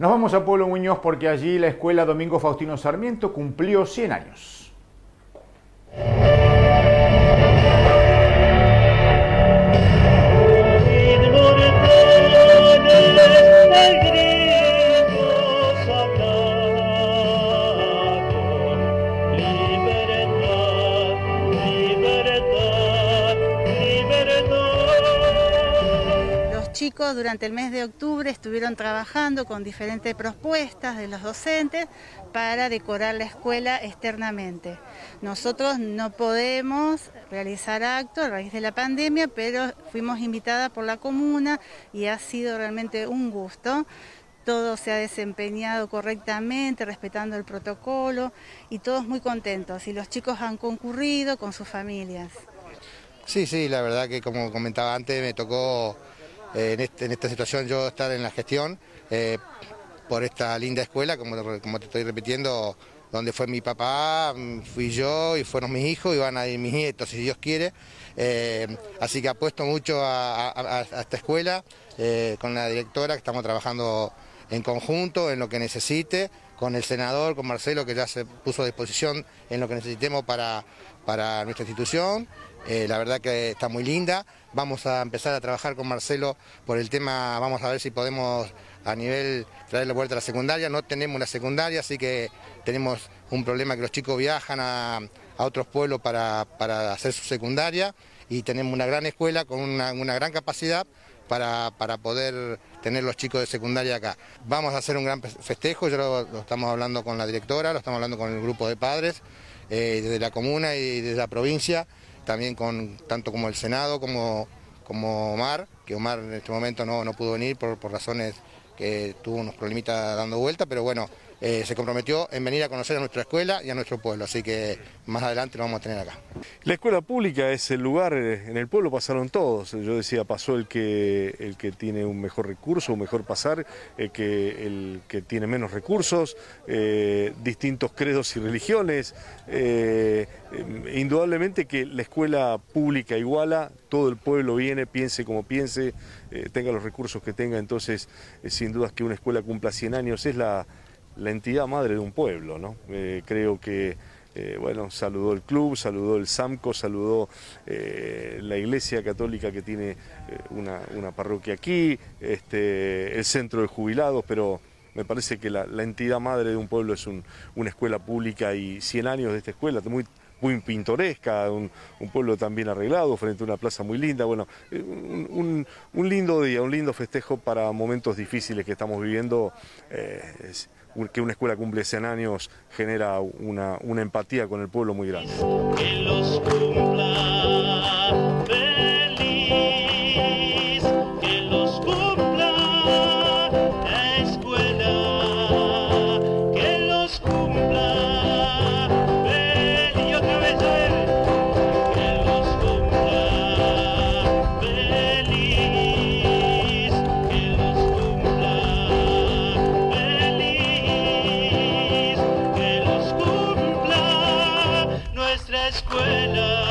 Nos vamos a Pueblo Muñoz porque allí la escuela Domingo Faustino Sarmiento cumplió 100 años. Durante el mes de octubre estuvieron trabajando con diferentes propuestas de los docentes para decorar la escuela externamente. Nosotros no podemos realizar actos a raíz de la pandemia, pero fuimos invitadas por la comuna y ha sido realmente un gusto todo se ha desempeñado correctamente, respetando el protocolo y todos muy contentos. Y los chicos han concurrido con sus familias. Sí, sí, la verdad que como comentaba antes me tocó eh, este, en, esta situación yo estar en la gestión eh, por esta linda escuela, como, te estoy repitiendo, donde fue mi papá, mm, fui yo y fueron mis hijos y van a ir mis nietos, si Dios quiere. Eh, así que apuesto mucho a, esta escuela con la directora, que estamos trabajando en conjunto, en lo que necesite, con el senador, con Marcelo, que ya se puso a disposición en lo que necesitemos para, para nuestra institución. la verdad que está muy linda. Vamos a empezar a trabajar con Marcelo por el tema, vamos a ver si podemos a nivel traerle vuelta a la secundaria. No tenemos una secundaria, así que tenemos un problema que los chicos viajan a, otros pueblos para, hacer su secundaria y tenemos una gran escuela con una, gran capacidad para, poder tener los chicos de secundaria acá. Vamos a hacer un gran festejo, ya lo, estamos hablando con la directora, lo estamos hablando con el grupo de padres eh, desde la comuna y desde la provincia también con tanto como el Senado como, como Omar, que Omar en este momento no, no pudo venir por, por razones que tuvo unos problemitas dando vuelta, pero bueno, eh, se comprometió en venir a conocer a nuestra escuela y a nuestro pueblo, así que más adelante lo vamos a tener acá. La escuela pública es el lugar, eh, en el pueblo pasaron todos, yo decía, pasó el que, el que tiene un mejor recurso, un mejor pasar, el que, el que tiene menos recursos, eh, distintos credos y religiones, indudablemente que la escuela pública iguala, todo el pueblo viene, piense como piense, tenga los recursos que tenga, entonces sin duda que una escuela cumpla 100 años es la la entidad madre de un pueblo. ¿no? Eh, creo que eh, bueno, saludó el club, saludó el SAMCO, saludó eh, la iglesia católica que tiene una, parroquia aquí, este, el centro de jubilados, pero me parece que la, entidad madre de un pueblo es una escuela pública y 100 años de esta escuela, muy, muy pintoresca, un, pueblo tan bien arreglado, frente a una plaza muy linda, bueno, un, lindo día, un lindo festejo para momentos difíciles que estamos viviendo que una escuela cumple 100 años genera una empatía con el pueblo muy grande. Escuela.